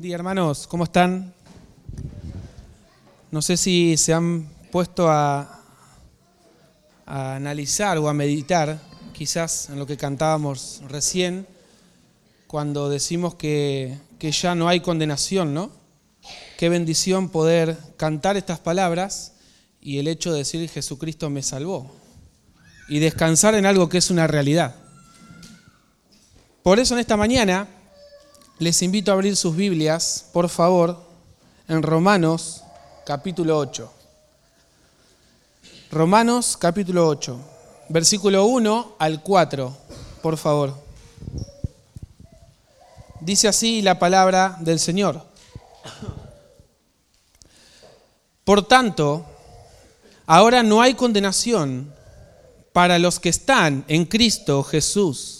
Buen día hermanos, ¿cómo están? No sé si se han puesto a, a, analizar o a meditar, quizás en lo que cantábamos recién, cuando decimos que, que ya no hay condenación, ¿no? Qué bendición poder cantar estas palabras y el hecho de decir Jesucristo me salvó y descansar en algo que es una realidad. Por eso en esta mañana les invito a abrir sus Biblias, por favor, en Romanos capítulo 8. Romanos capítulo 8, versículo 1 al 4, por favor. Dice así la palabra del Señor. Por tanto, ahora no hay condenación para los que están en Cristo Jesús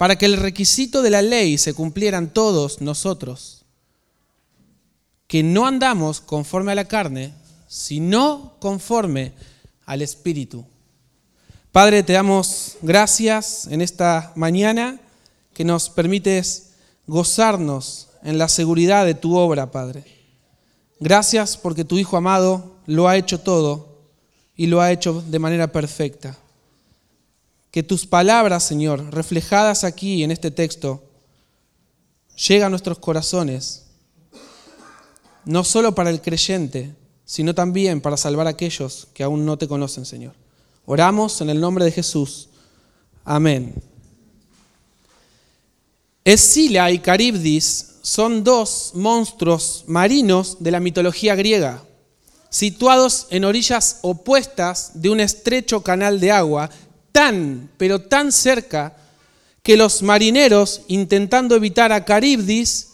para que el requisito de la ley se cumplieran todos nosotros, que no andamos conforme a la carne, sino conforme al Espíritu. Padre, te damos gracias en esta mañana que nos permites gozarnos en la seguridad de tu obra, Padre. Gracias porque tu Hijo amado lo ha hecho todo y lo ha hecho de manera perfecta que tus palabras, Señor, reflejadas aquí en este texto, lleguen a nuestros corazones, no solo para el creyente, sino también para salvar a aquellos que aún no te conocen, Señor. Oramos en el nombre de Jesús. Amén. Escila y Caribdis son dos monstruos marinos de la mitología griega, situados en orillas opuestas de un estrecho canal de agua tan, pero tan cerca que los marineros, intentando evitar a Caribdis,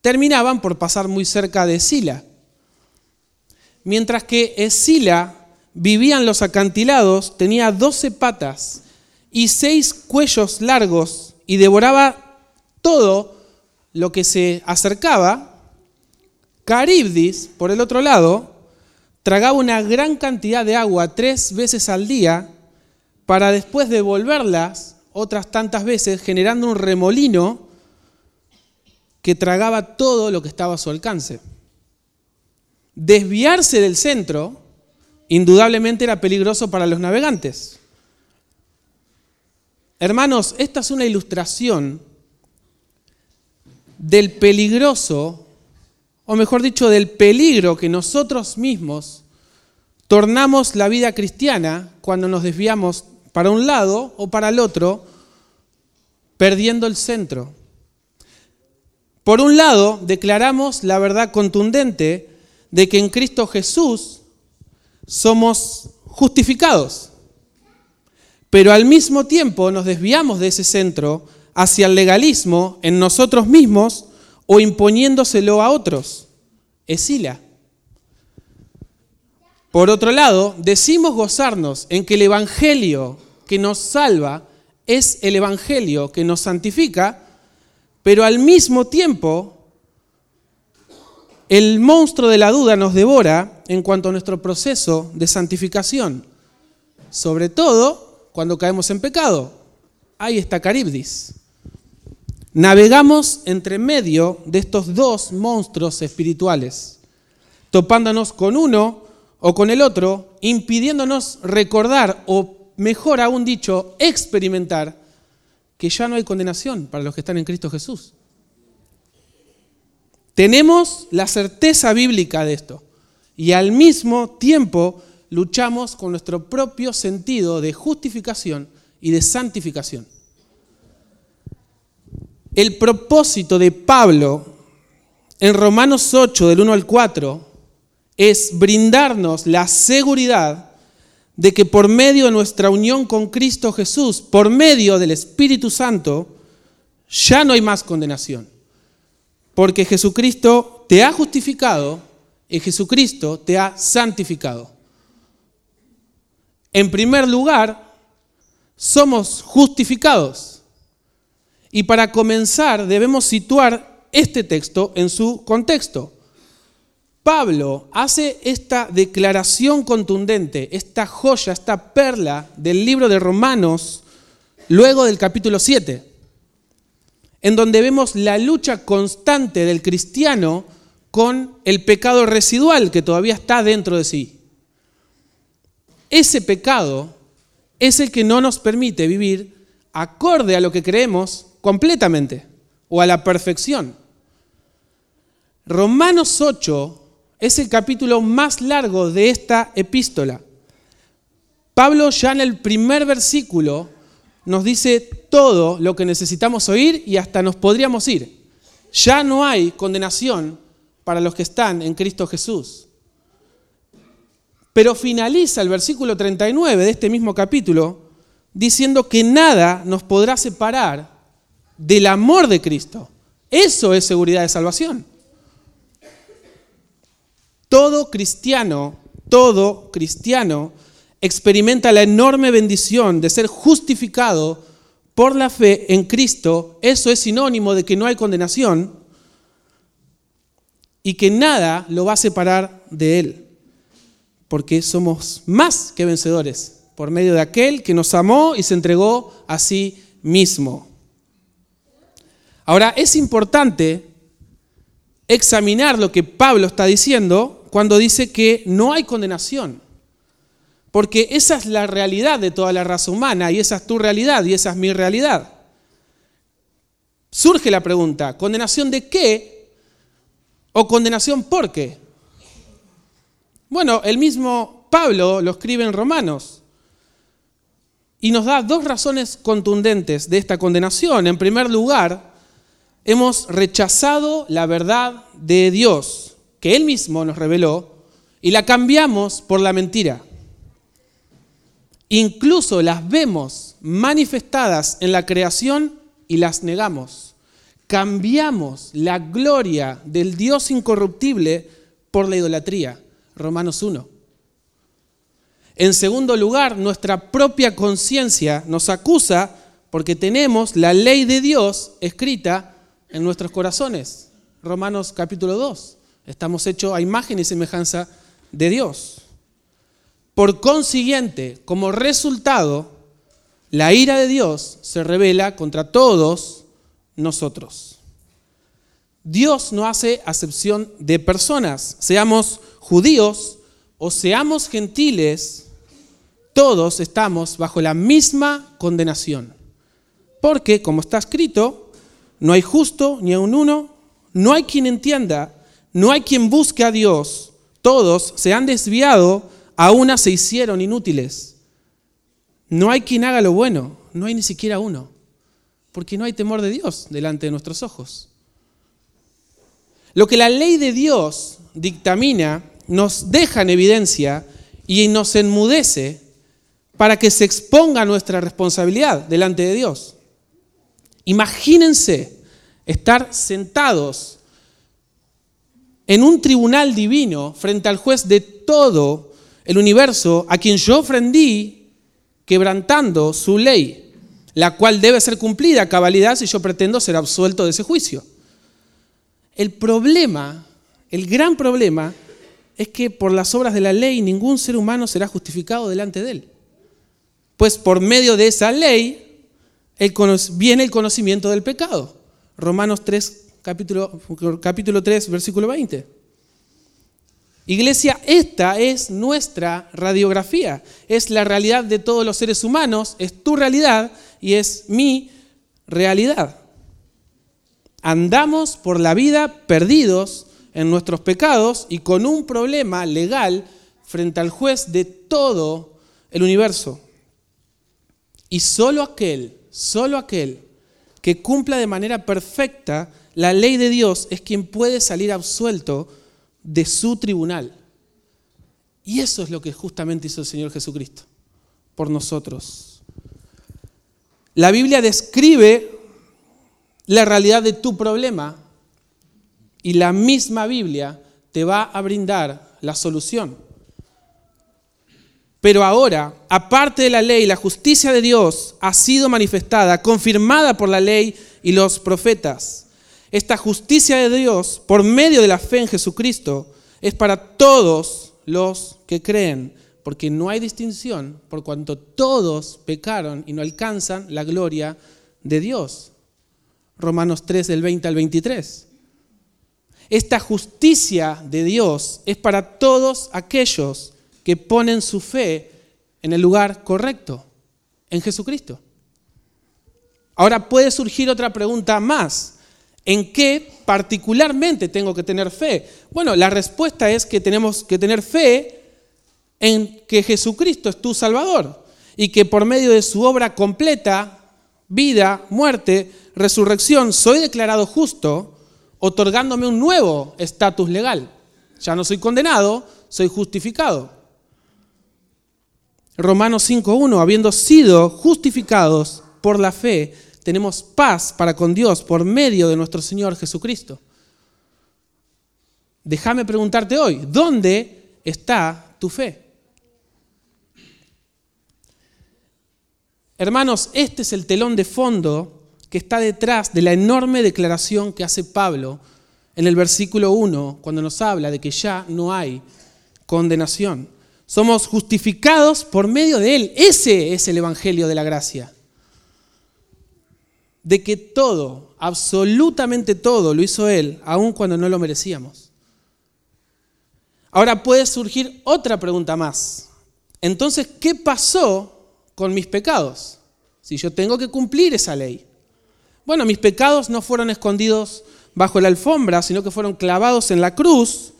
terminaban por pasar muy cerca de Sila. Mientras que Escila vivía en los acantilados, tenía doce patas y seis cuellos largos y devoraba todo lo que se acercaba, Caribdis, por el otro lado, tragaba una gran cantidad de agua tres veces al día para después devolverlas otras tantas veces, generando un remolino que tragaba todo lo que estaba a su alcance. Desviarse del centro indudablemente era peligroso para los navegantes. Hermanos, esta es una ilustración del peligroso, o mejor dicho, del peligro que nosotros mismos tornamos la vida cristiana cuando nos desviamos para un lado o para el otro, perdiendo el centro. Por un lado, declaramos la verdad contundente de que en Cristo Jesús somos justificados, pero al mismo tiempo nos desviamos de ese centro hacia el legalismo en nosotros mismos o imponiéndoselo a otros. Esila. Por otro lado, decimos gozarnos en que el Evangelio que nos salva es el Evangelio que nos santifica, pero al mismo tiempo el monstruo de la duda nos devora en cuanto a nuestro proceso de santificación, sobre todo cuando caemos en pecado. Ahí está Caribdis. Navegamos entre medio de estos dos monstruos espirituales, topándonos con uno o con el otro, impidiéndonos recordar o mejor aún dicho, experimentar que ya no hay condenación para los que están en Cristo Jesús. Tenemos la certeza bíblica de esto y al mismo tiempo luchamos con nuestro propio sentido de justificación y de santificación. El propósito de Pablo en Romanos 8 del 1 al 4 es brindarnos la seguridad de que por medio de nuestra unión con Cristo Jesús, por medio del Espíritu Santo, ya no hay más condenación. porque Jesucristo te ha justificado y Jesucristo te ha santificado. En primer lugar, somos justificados. Y para comenzar debemos situar este texto en su contexto. Pablo hace esta declaración contundente, esta joya, esta perla del libro de Romanos, luego del capítulo 7, en donde vemos la lucha constante del cristiano con el pecado residual que todavía está dentro de sí. Ese pecado es el que no nos permite vivir acorde a lo que creemos completamente o a la perfección. Romanos 8 es el capítulo más largo de esta epístola. Pablo ya en el primer versículo nos dice todo lo que necesitamos oír y hasta nos podríamos ir. Ya no hay condenación para los que están en Cristo Jesús. Pero finaliza el versículo 39 de este mismo capítulo diciendo que nada nos podrá separar del amor de Cristo. Eso es seguridad de salvación. Todo cristiano, todo cristiano experimenta la enorme bendición de ser justificado por la fe en Cristo. Eso es sinónimo de que no hay condenación y que nada lo va a separar de Él, porque somos más que vencedores por medio de aquel que nos amó y se entregó a sí mismo. Ahora, es importante examinar lo que Pablo está diciendo cuando dice que no hay condenación. Porque esa es la realidad de toda la raza humana y esa es tu realidad y esa es mi realidad. Surge la pregunta, ¿condenación de qué o condenación por qué? Bueno, el mismo Pablo lo escribe en Romanos y nos da dos razones contundentes de esta condenación. En primer lugar, hemos rechazado la verdad de Dios que Él mismo nos reveló y la cambiamos por la mentira. Incluso las vemos manifestadas en la creación y las negamos. Cambiamos la gloria del Dios incorruptible por la idolatría. Romanos 1. En segundo lugar, nuestra propia conciencia nos acusa porque tenemos la ley de Dios escrita en nuestros corazones. Romanos capítulo 2. Estamos hechos a imagen y semejanza de Dios. Por consiguiente, como resultado, la ira de Dios se revela contra todos nosotros. Dios no hace acepción de personas, seamos judíos o seamos gentiles, todos estamos bajo la misma condenación. Porque, como está escrito, no hay justo ni a un uno, no hay quien entienda, no hay quien busque a Dios. Todos se han desviado, a una se hicieron inútiles. No hay quien haga lo bueno, no hay ni siquiera uno, porque no hay temor de Dios delante de nuestros ojos. Lo que la ley de Dios dictamina nos deja en evidencia y nos enmudece para que se exponga nuestra responsabilidad delante de Dios. Imagínense estar sentados en un tribunal divino frente al juez de todo el universo, a quien yo ofendí quebrantando su ley, la cual debe ser cumplida a cabalidad si yo pretendo ser absuelto de ese juicio. El problema, el gran problema, es que por las obras de la ley ningún ser humano será justificado delante de él. Pues por medio de esa ley viene el conocimiento del pecado. Romanos 3, capítulo, capítulo 3, versículo 20. Iglesia, esta es nuestra radiografía, es la realidad de todos los seres humanos, es tu realidad y es mi realidad. Andamos por la vida perdidos en nuestros pecados y con un problema legal frente al juez de todo el universo. Y solo aquel, solo aquel que cumpla de manera perfecta la ley de Dios es quien puede salir absuelto de su tribunal. Y eso es lo que justamente hizo el Señor Jesucristo por nosotros. La Biblia describe la realidad de tu problema y la misma Biblia te va a brindar la solución. Pero ahora, aparte de la ley, la justicia de Dios ha sido manifestada, confirmada por la ley y los profetas. Esta justicia de Dios, por medio de la fe en Jesucristo, es para todos los que creen, porque no hay distinción, por cuanto todos pecaron y no alcanzan la gloria de Dios. Romanos 3 del 20 al 23. Esta justicia de Dios es para todos aquellos que ponen su fe en el lugar correcto, en Jesucristo. Ahora puede surgir otra pregunta más. ¿En qué particularmente tengo que tener fe? Bueno, la respuesta es que tenemos que tener fe en que Jesucristo es tu Salvador y que por medio de su obra completa, vida, muerte, resurrección, soy declarado justo, otorgándome un nuevo estatus legal. Ya no soy condenado, soy justificado. Romanos 5.1, habiendo sido justificados por la fe, tenemos paz para con Dios por medio de nuestro Señor Jesucristo. Déjame preguntarte hoy, ¿dónde está tu fe? Hermanos, este es el telón de fondo que está detrás de la enorme declaración que hace Pablo en el versículo 1, cuando nos habla de que ya no hay condenación. Somos justificados por medio de Él. Ese es el Evangelio de la Gracia de que todo, absolutamente todo, lo hizo Él, aun cuando no lo merecíamos. Ahora puede surgir otra pregunta más. Entonces, ¿qué pasó con mis pecados? Si yo tengo que cumplir esa ley. Bueno, mis pecados no fueron escondidos bajo la alfombra, sino que fueron clavados en la cruz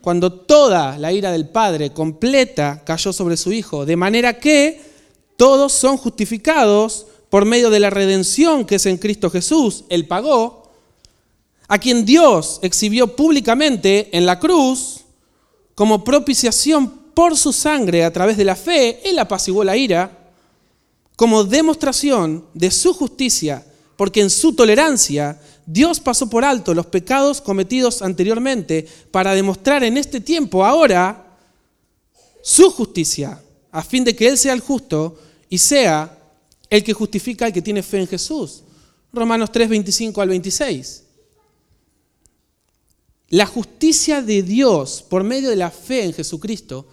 cuando toda la ira del Padre completa cayó sobre su Hijo, de manera que todos son justificados por medio de la redención que es en Cristo Jesús, Él pagó, a quien Dios exhibió públicamente en la cruz como propiciación por su sangre a través de la fe, Él apaciguó la ira, como demostración de su justicia, porque en su tolerancia Dios pasó por alto los pecados cometidos anteriormente para demostrar en este tiempo, ahora, su justicia, a fin de que Él sea el justo y sea el que justifica al que tiene fe en Jesús. Romanos 3, 25 al 26. La justicia de Dios por medio de la fe en Jesucristo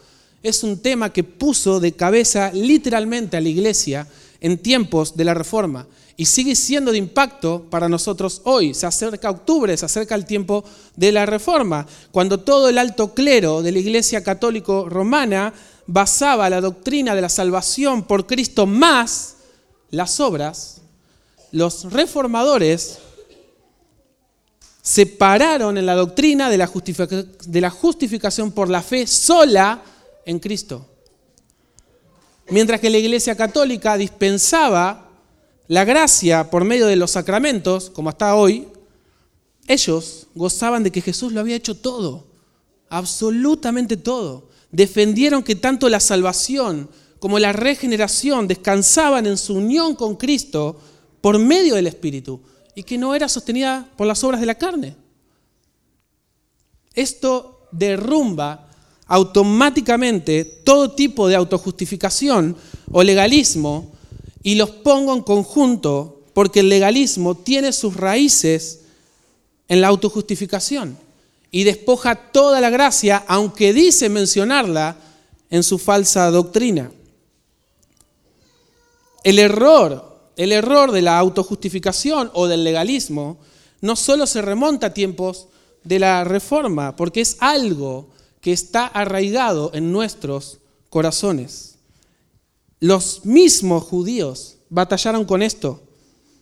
es un tema que puso de cabeza literalmente a la iglesia en tiempos de la Reforma y sigue siendo de impacto para nosotros hoy. Se acerca octubre, se acerca el tiempo de la Reforma, cuando todo el alto clero de la iglesia católico romana basaba la doctrina de la salvación por Cristo más las obras, los reformadores separaron en la doctrina de la, de la justificación por la fe sola en Cristo. Mientras que la Iglesia Católica dispensaba la gracia por medio de los sacramentos, como hasta hoy, ellos gozaban de que Jesús lo había hecho todo, absolutamente todo. Defendieron que tanto la salvación como la regeneración descansaban en su unión con Cristo por medio del Espíritu y que no era sostenida por las obras de la carne. Esto derrumba automáticamente todo tipo de autojustificación o legalismo y los pongo en conjunto porque el legalismo tiene sus raíces en la autojustificación y despoja toda la gracia, aunque dice mencionarla en su falsa doctrina. El error, el error de la autojustificación o del legalismo no solo se remonta a tiempos de la reforma, porque es algo que está arraigado en nuestros corazones. Los mismos judíos batallaron con esto.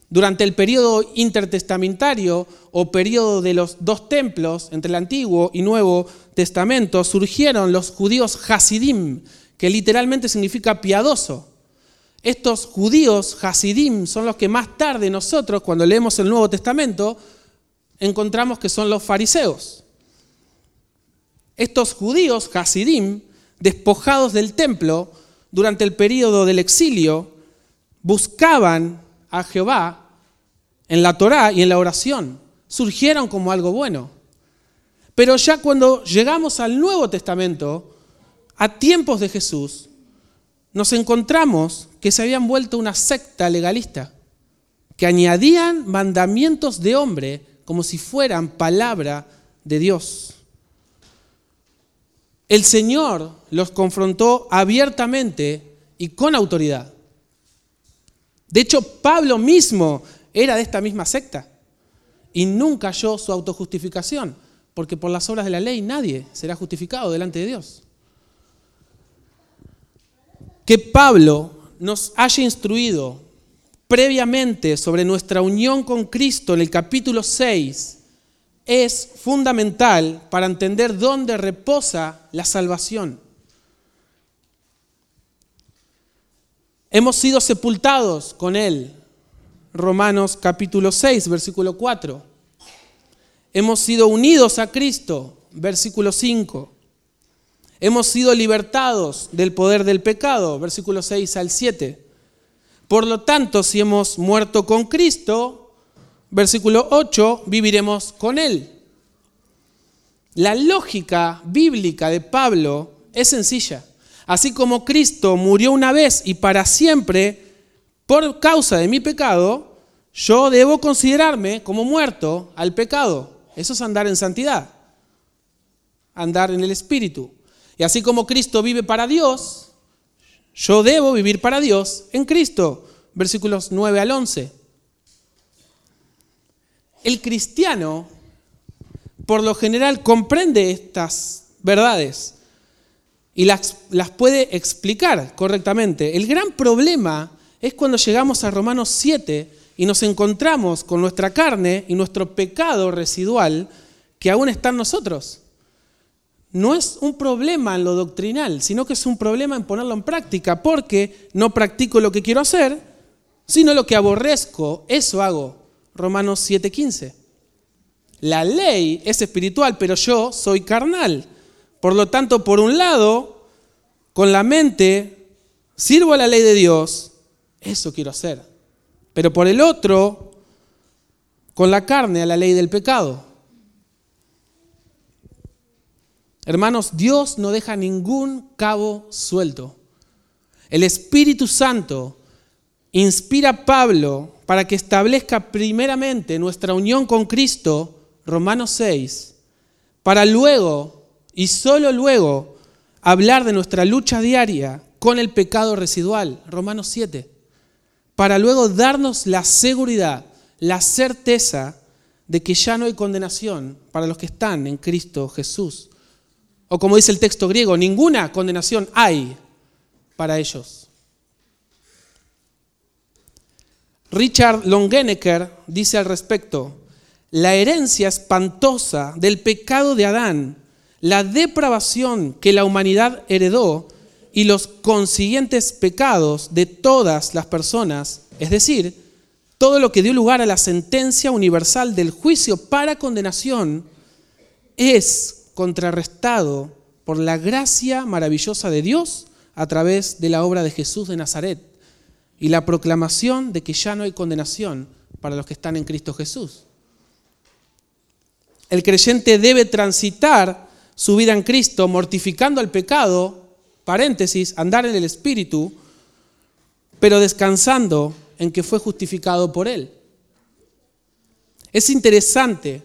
Durante el periodo intertestamentario o periodo de los dos templos entre el Antiguo y Nuevo Testamento surgieron los judíos Hasidim, que literalmente significa piadoso. Estos judíos, Hasidim, son los que más tarde nosotros, cuando leemos el Nuevo Testamento, encontramos que son los fariseos. Estos judíos, Hasidim, despojados del templo durante el período del exilio, buscaban a Jehová en la Torá y en la oración. surgieron como algo bueno. Pero ya cuando llegamos al Nuevo Testamento, a tiempos de Jesús, nos encontramos que se habían vuelto una secta legalista, que añadían mandamientos de hombre como si fueran palabra de Dios. El Señor los confrontó abiertamente y con autoridad. De hecho, Pablo mismo era de esta misma secta y nunca halló su autojustificación, porque por las obras de la ley nadie será justificado delante de Dios. Que Pablo nos haya instruido previamente sobre nuestra unión con Cristo en el capítulo 6 es fundamental para entender dónde reposa la salvación. Hemos sido sepultados con Él. Romanos capítulo 6, versículo 4. Hemos sido unidos a Cristo. Versículo 5. Hemos sido libertados del poder del pecado. Versículo 6 al 7. Por lo tanto, si hemos muerto con Cristo, versículo 8, viviremos con Él. La lógica bíblica de Pablo es sencilla. Así como Cristo murió una vez y para siempre por causa de mi pecado, yo debo considerarme como muerto al pecado. Eso es andar en santidad, andar en el Espíritu. Y así como Cristo vive para Dios, yo debo vivir para Dios en Cristo. Versículos 9 al 11. El cristiano, por lo general, comprende estas verdades y las, las puede explicar correctamente. El gran problema es cuando llegamos a Romanos 7 y nos encontramos con nuestra carne y nuestro pecado residual que aún está en nosotros. No es un problema en lo doctrinal, sino que es un problema en ponerlo en práctica, porque no practico lo que quiero hacer, sino lo que aborrezco, eso hago. Romanos 7:15. La ley es espiritual, pero yo soy carnal. Por lo tanto, por un lado, con la mente, sirvo a la ley de Dios, eso quiero hacer. Pero por el otro, con la carne, a la ley del pecado. Hermanos, Dios no deja ningún cabo suelto. El Espíritu Santo inspira a Pablo para que establezca primeramente nuestra unión con Cristo, Romanos 6, para luego y solo luego hablar de nuestra lucha diaria con el pecado residual, Romanos 7, para luego darnos la seguridad, la certeza de que ya no hay condenación para los que están en Cristo Jesús. O como dice el texto griego, ninguna condenación hay para ellos. Richard Longenecker dice al respecto, la herencia espantosa del pecado de Adán la depravación que la humanidad heredó y los consiguientes pecados de todas las personas, es decir, todo lo que dio lugar a la sentencia universal del juicio para condenación, es contrarrestado por la gracia maravillosa de Dios a través de la obra de Jesús de Nazaret y la proclamación de que ya no hay condenación para los que están en Cristo Jesús. El creyente debe transitar su vida en Cristo, mortificando al pecado, paréntesis, andar en el Espíritu, pero descansando en que fue justificado por Él. Es interesante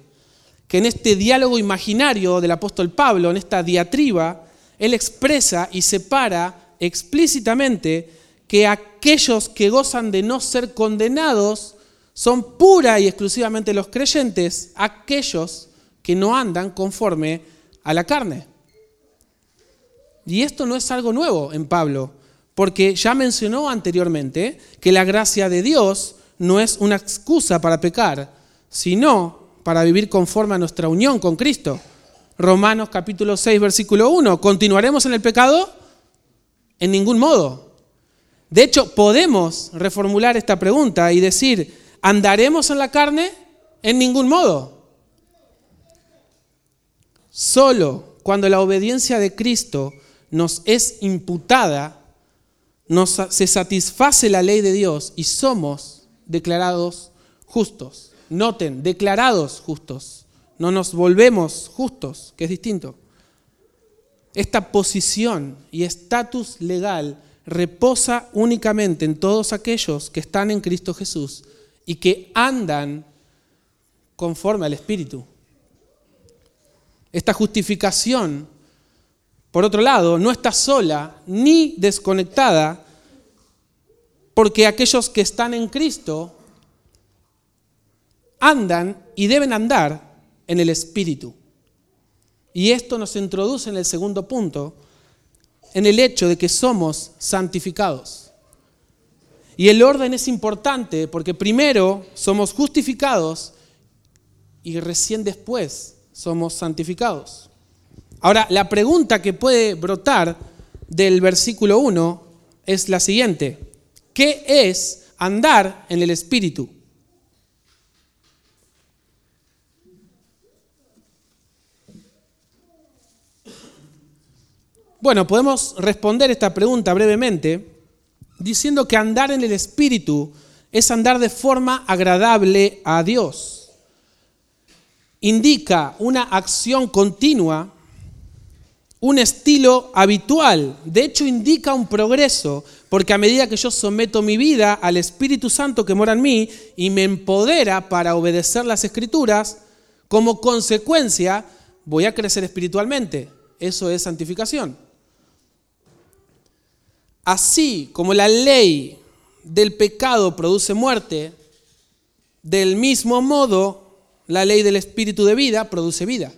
que en este diálogo imaginario del apóstol Pablo, en esta diatriba, él expresa y separa explícitamente que aquellos que gozan de no ser condenados son pura y exclusivamente los creyentes, aquellos que no andan conforme a la carne. Y esto no es algo nuevo en Pablo, porque ya mencionó anteriormente que la gracia de Dios no es una excusa para pecar, sino para vivir conforme a nuestra unión con Cristo. Romanos capítulo 6, versículo 1. ¿Continuaremos en el pecado? En ningún modo. De hecho, podemos reformular esta pregunta y decir, ¿andaremos en la carne? En ningún modo. Solo cuando la obediencia de Cristo nos es imputada, se satisface la ley de Dios y somos declarados justos. Noten, declarados justos. No nos volvemos justos, que es distinto. Esta posición y estatus legal reposa únicamente en todos aquellos que están en Cristo Jesús y que andan conforme al Espíritu. Esta justificación, por otro lado, no está sola ni desconectada porque aquellos que están en Cristo andan y deben andar en el Espíritu. Y esto nos introduce en el segundo punto, en el hecho de que somos santificados. Y el orden es importante porque primero somos justificados y recién después somos santificados. Ahora, la pregunta que puede brotar del versículo 1 es la siguiente. ¿Qué es andar en el Espíritu? Bueno, podemos responder esta pregunta brevemente diciendo que andar en el Espíritu es andar de forma agradable a Dios. Indica una acción continua, un estilo habitual. De hecho, indica un progreso, porque a medida que yo someto mi vida al Espíritu Santo que mora en mí y me empodera para obedecer las Escrituras, como consecuencia voy a crecer espiritualmente. Eso es santificación. Así como la ley del pecado produce muerte, del mismo modo la ley del espíritu de vida produce vida.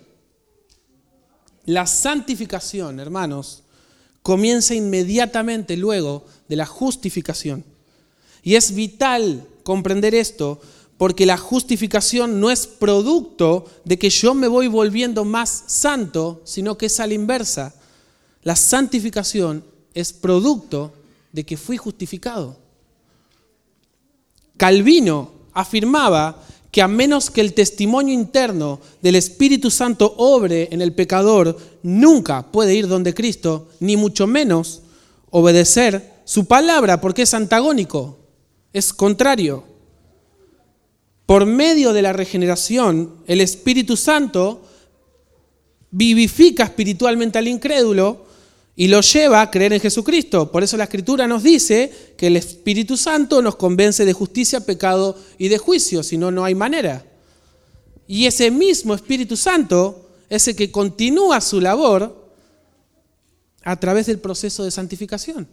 La santificación, hermanos, comienza inmediatamente luego de la justificación. Y es vital comprender esto porque la justificación no es producto de que yo me voy volviendo más santo, sino que es a la inversa. La santificación es producto de que fui justificado. Calvino afirmaba que a menos que el testimonio interno del Espíritu Santo obre en el pecador, nunca puede ir donde Cristo, ni mucho menos obedecer su palabra, porque es antagónico, es contrario. Por medio de la regeneración, el Espíritu Santo vivifica espiritualmente al incrédulo y lo lleva a creer en Jesucristo. Por eso la Escritura nos dice que el Espíritu Santo nos convence de justicia, pecado y de juicio, si no, no hay manera. Y ese mismo Espíritu Santo es el que continúa su labor a través del proceso de santificación,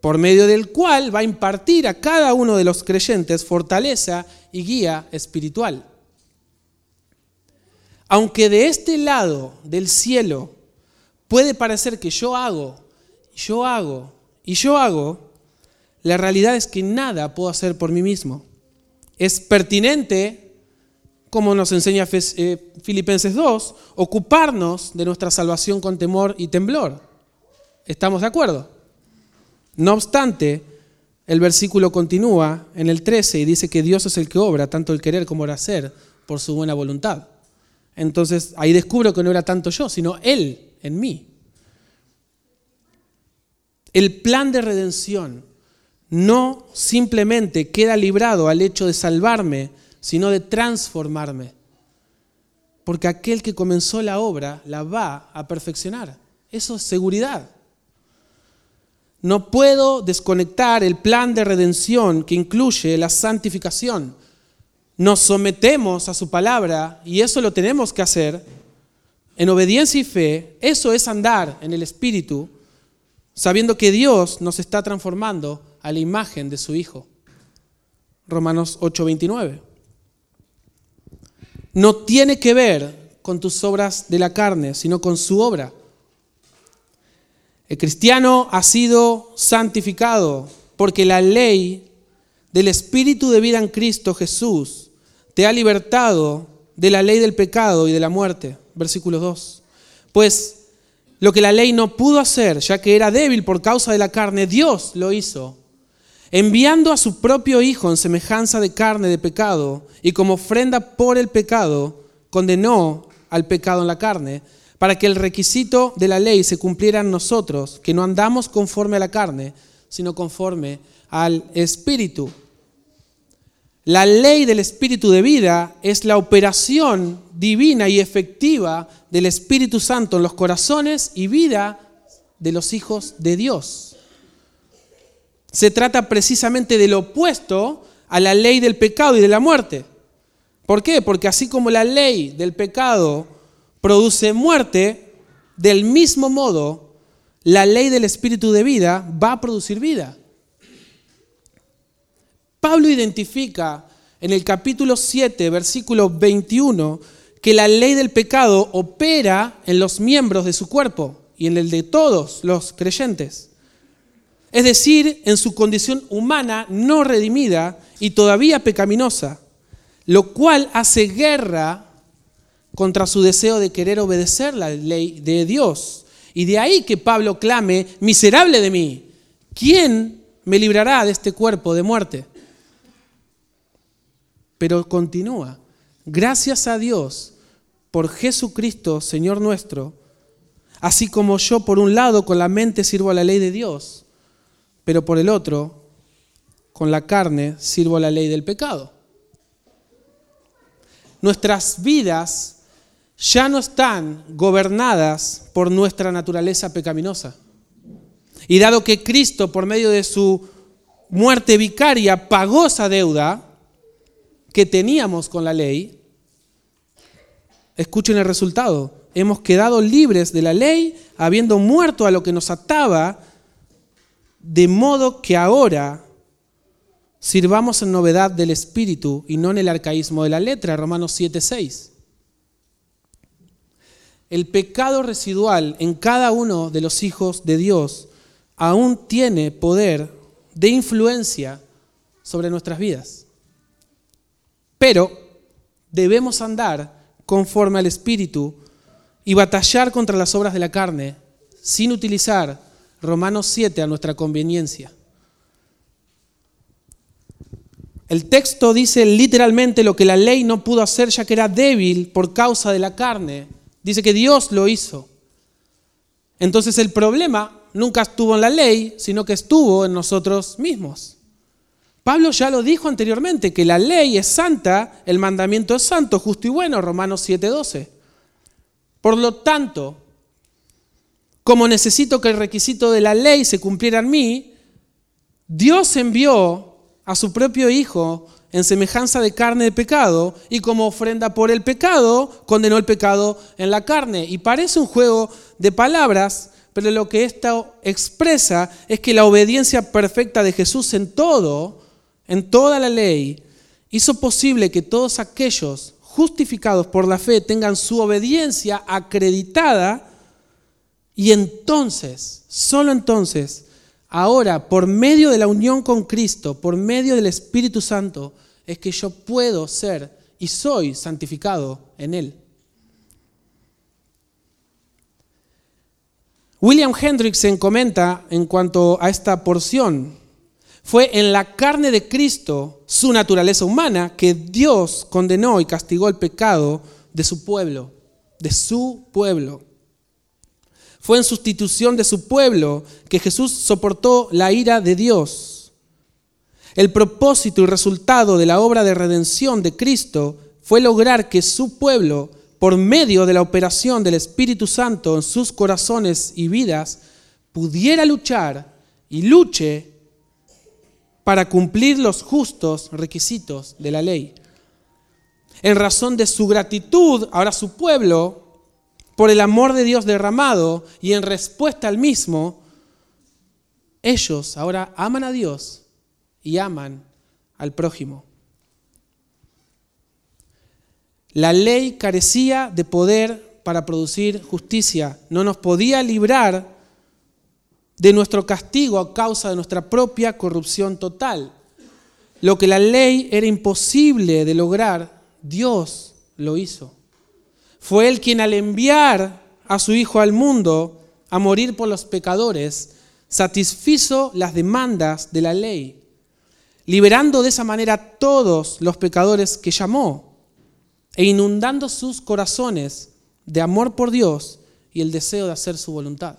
por medio del cual va a impartir a cada uno de los creyentes fortaleza y guía espiritual. Aunque de este lado del cielo puede parecer que yo hago, yo hago y yo hago, la realidad es que nada puedo hacer por mí mismo. Es pertinente, como nos enseña eh, Filipenses 2, ocuparnos de nuestra salvación con temor y temblor. ¿Estamos de acuerdo? No obstante, el versículo continúa en el 13 y dice que Dios es el que obra tanto el querer como el hacer por su buena voluntad. Entonces ahí descubro que no era tanto yo, sino Él en mí. El plan de redención no simplemente queda librado al hecho de salvarme, sino de transformarme. Porque aquel que comenzó la obra la va a perfeccionar. Eso es seguridad. No puedo desconectar el plan de redención que incluye la santificación. Nos sometemos a su palabra y eso lo tenemos que hacer en obediencia y fe, eso es andar en el Espíritu, sabiendo que Dios nos está transformando a la imagen de su Hijo. Romanos 8:29. No tiene que ver con tus obras de la carne, sino con su obra. El cristiano ha sido santificado porque la ley del Espíritu de vida en Cristo Jesús te ha libertado de la ley del pecado y de la muerte versículo 2. Pues lo que la ley no pudo hacer, ya que era débil por causa de la carne, Dios lo hizo, enviando a su propio Hijo en semejanza de carne de pecado, y como ofrenda por el pecado, condenó al pecado en la carne, para que el requisito de la ley se cumpliera en nosotros, que no andamos conforme a la carne, sino conforme al Espíritu. La ley del Espíritu de vida es la operación divina y efectiva del Espíritu Santo en los corazones y vida de los hijos de Dios. Se trata precisamente del opuesto a la ley del pecado y de la muerte. ¿Por qué? Porque así como la ley del pecado produce muerte, del mismo modo, la ley del Espíritu de vida va a producir vida. Pablo identifica en el capítulo 7, versículo 21, que la ley del pecado opera en los miembros de su cuerpo y en el de todos los creyentes. Es decir, en su condición humana no redimida y todavía pecaminosa, lo cual hace guerra contra su deseo de querer obedecer la ley de Dios. Y de ahí que Pablo clame, miserable de mí, ¿quién me librará de este cuerpo de muerte? Pero continúa, gracias a Dios por Jesucristo, Señor nuestro, así como yo por un lado con la mente sirvo a la ley de Dios, pero por el otro, con la carne, sirvo a la ley del pecado. Nuestras vidas ya no están gobernadas por nuestra naturaleza pecaminosa. Y dado que Cristo, por medio de su muerte vicaria, pagó esa deuda, que teníamos con la ley, escuchen el resultado. Hemos quedado libres de la ley, habiendo muerto a lo que nos ataba, de modo que ahora sirvamos en novedad del Espíritu y no en el arcaísmo de la letra, Romanos 7:6. El pecado residual en cada uno de los hijos de Dios aún tiene poder de influencia sobre nuestras vidas. Pero debemos andar conforme al Espíritu y batallar contra las obras de la carne sin utilizar Romanos 7 a nuestra conveniencia. El texto dice literalmente lo que la ley no pudo hacer ya que era débil por causa de la carne. Dice que Dios lo hizo. Entonces el problema nunca estuvo en la ley, sino que estuvo en nosotros mismos. Pablo ya lo dijo anteriormente, que la ley es santa, el mandamiento es santo, justo y bueno, Romanos 7:12. Por lo tanto, como necesito que el requisito de la ley se cumpliera en mí, Dios envió a su propio Hijo en semejanza de carne de pecado y como ofrenda por el pecado, condenó el pecado en la carne. Y parece un juego de palabras, pero lo que esto expresa es que la obediencia perfecta de Jesús en todo, en toda la ley, hizo posible que todos aquellos justificados por la fe tengan su obediencia acreditada y entonces, solo entonces, ahora, por medio de la unión con Cristo, por medio del Espíritu Santo, es que yo puedo ser y soy santificado en Él. William Hendrickson comenta en cuanto a esta porción fue en la carne de Cristo, su naturaleza humana, que Dios condenó y castigó el pecado de su pueblo, de su pueblo. Fue en sustitución de su pueblo que Jesús soportó la ira de Dios. El propósito y resultado de la obra de redención de Cristo fue lograr que su pueblo, por medio de la operación del Espíritu Santo en sus corazones y vidas, pudiera luchar y luche para cumplir los justos requisitos de la ley. En razón de su gratitud, ahora su pueblo, por el amor de Dios derramado y en respuesta al mismo, ellos ahora aman a Dios y aman al prójimo. La ley carecía de poder para producir justicia, no nos podía librar de nuestro castigo a causa de nuestra propia corrupción total. Lo que la ley era imposible de lograr, Dios lo hizo. Fue Él quien al enviar a su Hijo al mundo a morir por los pecadores, satisfizo las demandas de la ley, liberando de esa manera a todos los pecadores que llamó e inundando sus corazones de amor por Dios y el deseo de hacer su voluntad.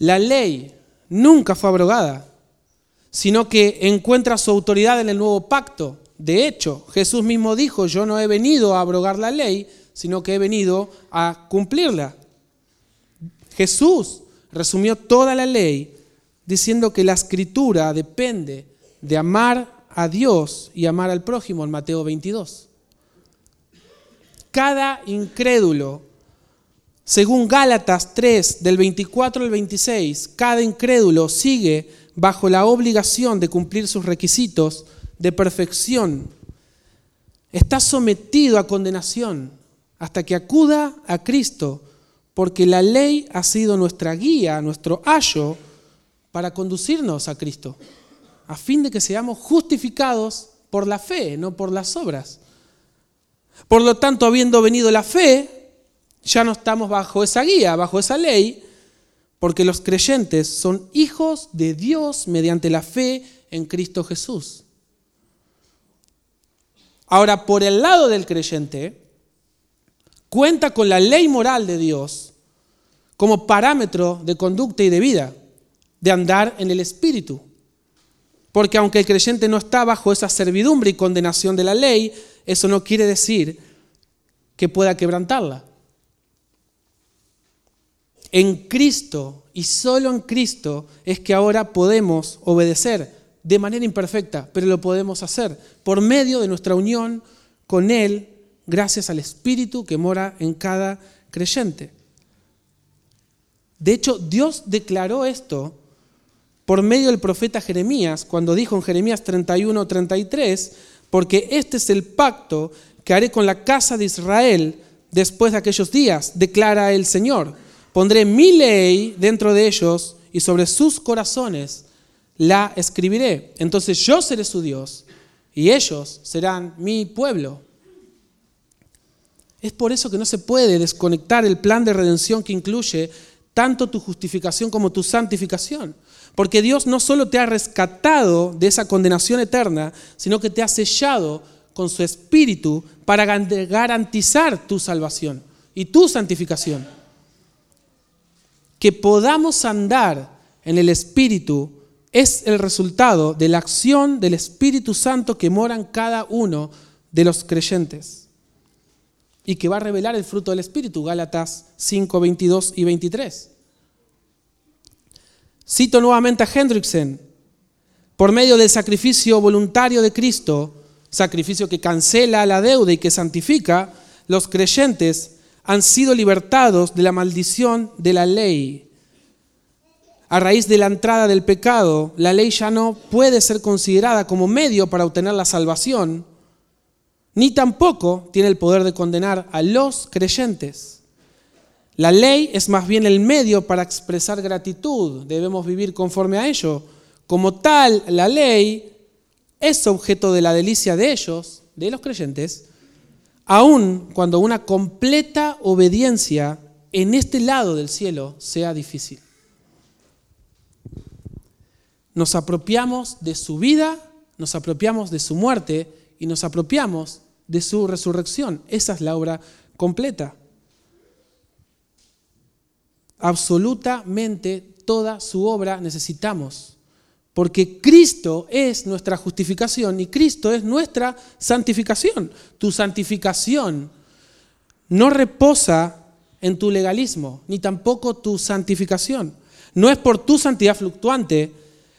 La ley nunca fue abrogada, sino que encuentra su autoridad en el nuevo pacto. De hecho, Jesús mismo dijo, yo no he venido a abrogar la ley, sino que he venido a cumplirla. Jesús resumió toda la ley diciendo que la escritura depende de amar a Dios y amar al prójimo en Mateo 22. Cada incrédulo, según Gálatas 3, del 24 al 26, cada incrédulo sigue bajo la obligación de cumplir sus requisitos de perfección. Está sometido a condenación hasta que acuda a Cristo, porque la ley ha sido nuestra guía, nuestro ayo para conducirnos a Cristo, a fin de que seamos justificados por la fe, no por las obras. Por lo tanto, habiendo venido la fe, ya no estamos bajo esa guía, bajo esa ley, porque los creyentes son hijos de Dios mediante la fe en Cristo Jesús. Ahora, por el lado del creyente, cuenta con la ley moral de Dios como parámetro de conducta y de vida, de andar en el Espíritu. Porque aunque el creyente no está bajo esa servidumbre y condenación de la ley, eso no quiere decir que pueda quebrantarla en Cristo y solo en Cristo es que ahora podemos obedecer de manera imperfecta, pero lo podemos hacer por medio de nuestra unión con Él, gracias al Espíritu que mora en cada creyente. De hecho, Dios declaró esto por medio del profeta Jeremías, cuando dijo en Jeremías 31, 33, porque este es el pacto que haré con la casa de Israel después de aquellos días, declara el Señor Pondré mi ley dentro de ellos y sobre sus corazones la escribiré. Entonces yo seré su Dios y ellos serán mi pueblo. Es por eso que no se puede desconectar el plan de redención que incluye tanto tu justificación como tu santificación. Porque Dios no solo te ha rescatado de esa condenación eterna, sino que te ha sellado con su espíritu para garantizar tu salvación y tu santificación que podamos andar en el Espíritu es el resultado de la acción del Espíritu Santo que mora en cada uno de los creyentes y que va a revelar el fruto del Espíritu, Gálatas 5, 22 y 23. Cito nuevamente a Hendrickson, por medio del sacrificio voluntario de Cristo, sacrificio que cancela la deuda y que santifica, los creyentes han sido libertados de la maldición de la ley. A raíz de la entrada del pecado, la ley ya no puede ser considerada como medio para obtener la salvación, ni tampoco tiene el poder de condenar a los creyentes. La ley es más bien el medio para expresar gratitud, debemos vivir conforme a ello. Como tal, la ley es objeto de la delicia de ellos, de los creyentes, aun cuando una completa obediencia en este lado del cielo sea difícil. Nos apropiamos de su vida, nos apropiamos de su muerte y nos apropiamos de su resurrección. Esa es la obra completa. Absolutamente toda su obra necesitamos porque Cristo es nuestra justificación y Cristo es nuestra santificación. Tu santificación no reposa en tu legalismo, ni tampoco tu santificación. No es por tu santidad fluctuante,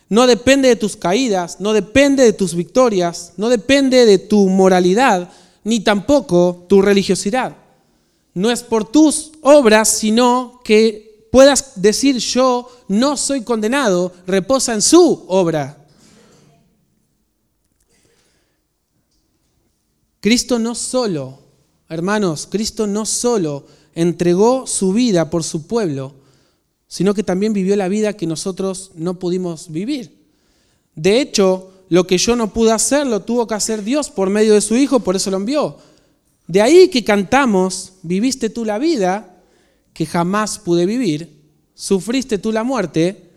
no depende de tus caídas, no depende de tus victorias, no depende de tu moralidad, ni tampoco tu religiosidad. No es por tus obras, sino que puedas decir yo no soy condenado, reposa en su obra. Cristo no solo, hermanos, Cristo no solo entregó su vida por su pueblo, sino que también vivió la vida que nosotros no pudimos vivir. De hecho, lo que yo no pude hacer lo tuvo que hacer Dios por medio de su Hijo, por eso lo envió. De ahí que cantamos, viviste tú la vida que jamás pude vivir, sufriste tú la muerte,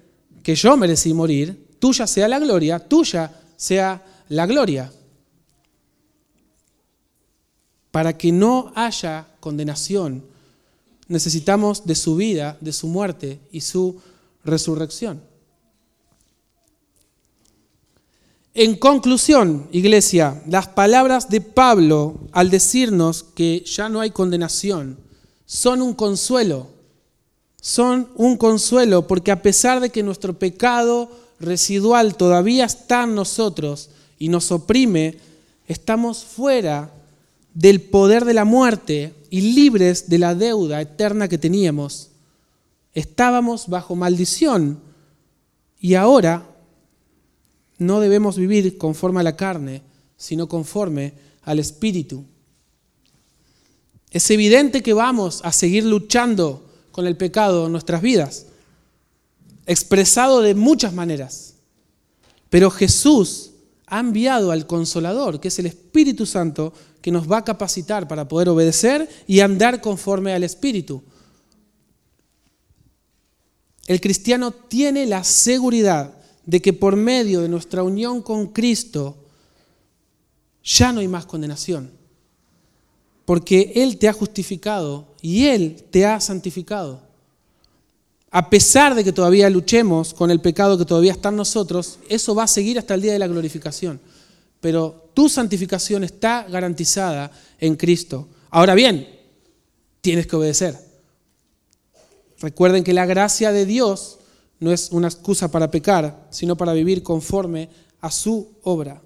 que yo merecí morir, tuya sea la gloria, tuya sea la gloria. Para que no haya condenación, necesitamos de su vida, de su muerte y su resurrección. En conclusión, iglesia, las palabras de Pablo al decirnos que ya no hay condenación son un consuelo. Son un consuelo porque a pesar de que nuestro pecado residual todavía está en nosotros y nos oprime, estamos fuera del poder de la muerte y libres de la deuda eterna que teníamos. Estábamos bajo maldición y ahora no debemos vivir conforme a la carne, sino conforme al Espíritu. Es evidente que vamos a seguir luchando con el pecado en nuestras vidas, expresado de muchas maneras. Pero Jesús ha enviado al Consolador, que es el Espíritu Santo, que nos va a capacitar para poder obedecer y andar conforme al Espíritu. El cristiano tiene la seguridad de que por medio de nuestra unión con Cristo ya no hay más condenación. Porque Él te ha justificado y Él te ha santificado. A pesar de que todavía luchemos con el pecado que todavía está en nosotros, eso va a seguir hasta el día de la glorificación. Pero tu santificación está garantizada en Cristo. Ahora bien, tienes que obedecer. Recuerden que la gracia de Dios no es una excusa para pecar, sino para vivir conforme a su obra.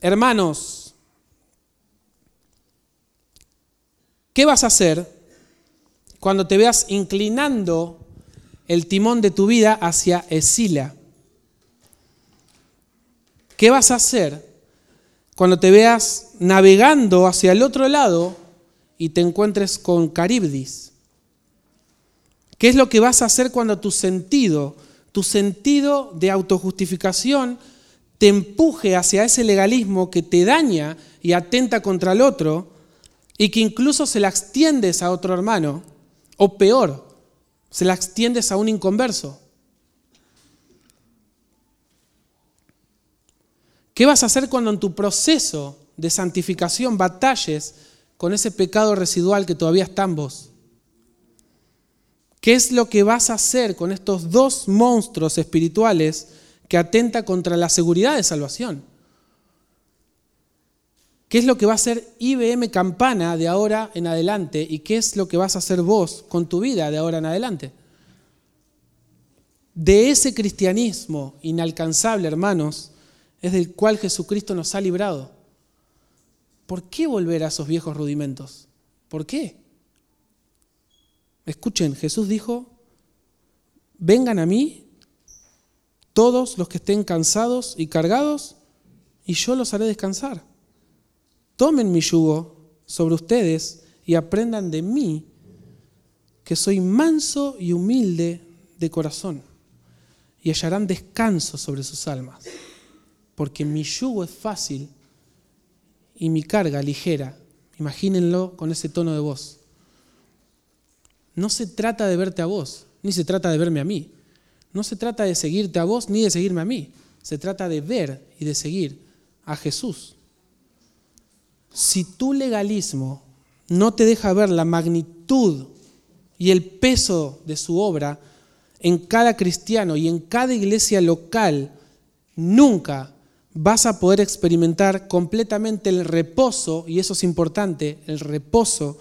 Hermanos, ¿qué vas a hacer cuando te veas inclinando el timón de tu vida hacia Esila? ¿Qué vas a hacer cuando te veas navegando hacia el otro lado y te encuentres con Caribdis? ¿Qué es lo que vas a hacer cuando tu sentido, tu sentido de autojustificación, te empuje hacia ese legalismo que te daña y atenta contra el otro y que incluso se la extiendes a otro hermano? O peor, se la extiendes a un inconverso. ¿Qué vas a hacer cuando en tu proceso de santificación batalles con ese pecado residual que todavía está en vos? ¿Qué es lo que vas a hacer con estos dos monstruos espirituales que atenta contra la seguridad de salvación? ¿Qué es lo que va a hacer IBM Campana de ahora en adelante y qué es lo que vas a hacer vos con tu vida de ahora en adelante? De ese cristianismo inalcanzable, hermanos, es del cual Jesucristo nos ha librado. ¿Por qué volver a esos viejos rudimentos? ¿Por qué? Escuchen, Jesús dijo, vengan a mí todos los que estén cansados y cargados, y yo los haré descansar. Tomen mi yugo sobre ustedes y aprendan de mí, que soy manso y humilde de corazón, y hallarán descanso sobre sus almas, porque mi yugo es fácil y mi carga ligera. Imagínenlo con ese tono de voz no se trata de verte a vos, ni se trata de verme a mí. No se trata de seguirte a vos ni de seguirme a mí. Se trata de ver y de seguir a Jesús. Si tu legalismo no te deja ver la magnitud y el peso de su obra en cada cristiano y en cada iglesia local, nunca vas a poder experimentar completamente el reposo, y eso es importante, el reposo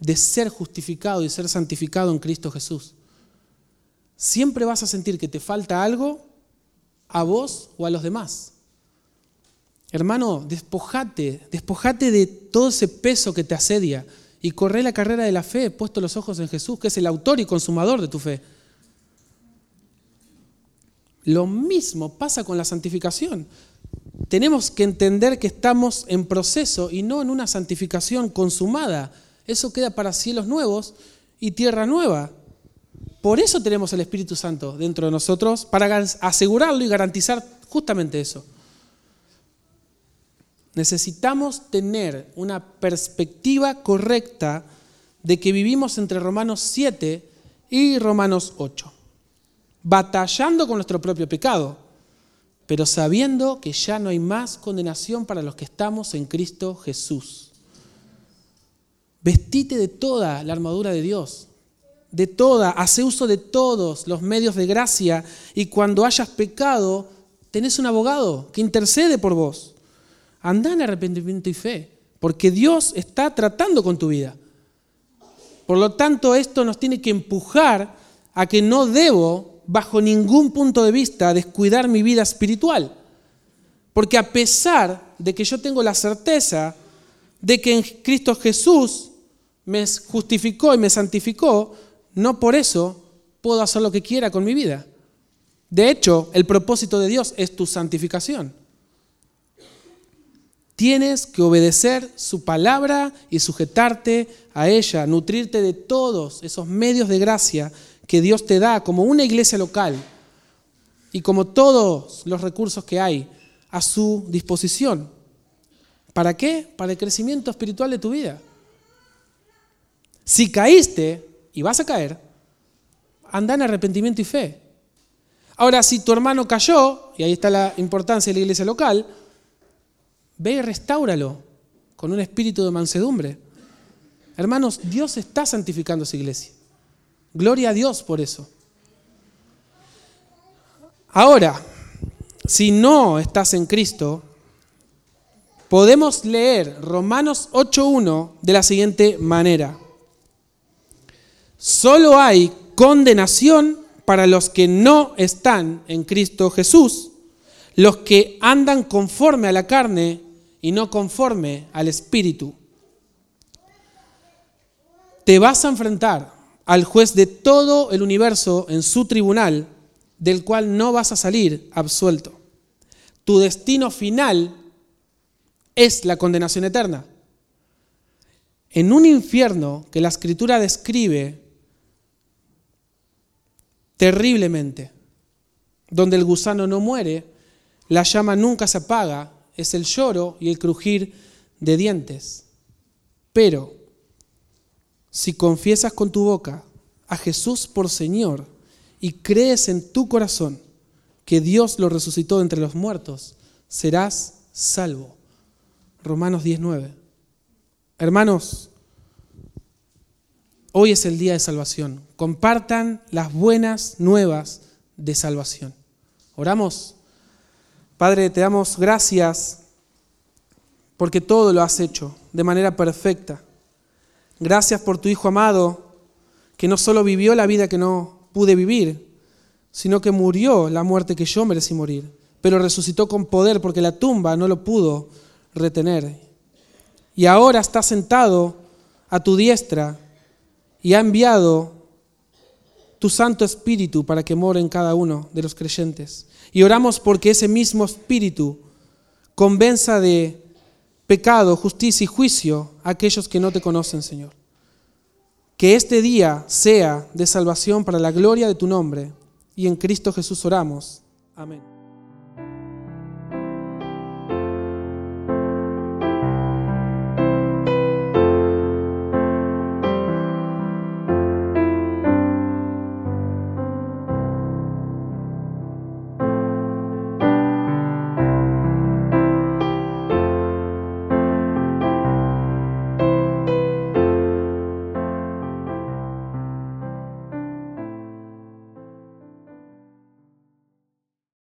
de ser justificado y ser santificado en Cristo Jesús. Siempre vas a sentir que te falta algo a vos o a los demás. Hermano, despojate, despojate de todo ese peso que te asedia y corre la carrera de la fe puesto los ojos en Jesús, que es el autor y consumador de tu fe. Lo mismo pasa con la santificación. Tenemos que entender que estamos en proceso y no en una santificación consumada, eso queda para cielos nuevos y tierra nueva. Por eso tenemos el Espíritu Santo dentro de nosotros, para asegurarlo y garantizar justamente eso. Necesitamos tener una perspectiva correcta de que vivimos entre Romanos 7 y Romanos 8, batallando con nuestro propio pecado, pero sabiendo que ya no hay más condenación para los que estamos en Cristo Jesús. Vestite de toda la armadura de Dios. de toda, hace uso de todos los medios de gracia y cuando hayas pecado, tenés un abogado que intercede por vos. Andá en arrepentimiento y fe, porque Dios está tratando con tu vida. Por lo tanto, esto nos tiene que empujar a que no debo, bajo ningún punto de vista, descuidar mi vida espiritual. Porque a pesar de que yo tengo la certeza de que en Cristo Jesús me justificó y me santificó, no por eso puedo hacer lo que quiera con mi vida. De hecho, el propósito de Dios es tu santificación. Tienes que obedecer su palabra y sujetarte a ella, nutrirte de todos esos medios de gracia que Dios te da como una iglesia local y como todos los recursos que hay a su disposición. ¿Para qué? Para el crecimiento espiritual de tu vida. Si caíste, y vas a caer, anda en arrepentimiento y fe. Ahora, si tu hermano cayó, y ahí está la importancia de la iglesia local, Ve y restáuralo con un espíritu de mansedumbre. Hermanos, Dios está santificando su iglesia. Gloria a Dios por eso. Ahora, si no estás en Cristo, podemos leer Romanos 8.1 de la siguiente manera. Solo hay condenación para los que no están en Cristo Jesús, los que andan conforme a la carne y no conforme al Espíritu. Te vas a enfrentar al juez de todo el universo en su tribunal, del cual no vas a salir absuelto. Tu destino final es la condenación eterna. En un infierno que la escritura describe terriblemente, donde el gusano no muere, la llama nunca se apaga es el lloro y el crujir de dientes. Pero si confiesas con tu boca a Jesús por Señor y crees en tu corazón que Dios lo resucitó entre los muertos, serás salvo. Romanos 19. Hermanos, hoy es el día de salvación. Compartan las buenas nuevas de salvación. Oramos. Padre, te damos gracias porque todo lo has hecho de manera perfecta. Gracias por tu Hijo amado, que no solo vivió la vida que no pude vivir, sino que murió la muerte que yo merecí morir, pero resucitó con poder porque la tumba no lo pudo retener. Y ahora está sentado a tu diestra y ha enviado tu Santo Espíritu para que more en cada uno de los creyentes. Y oramos porque ese mismo Espíritu convenza de pecado, justicia y juicio a aquellos que no te conocen, Señor. Que este día sea de salvación para la gloria de tu nombre. Y en Cristo Jesús oramos. Amén.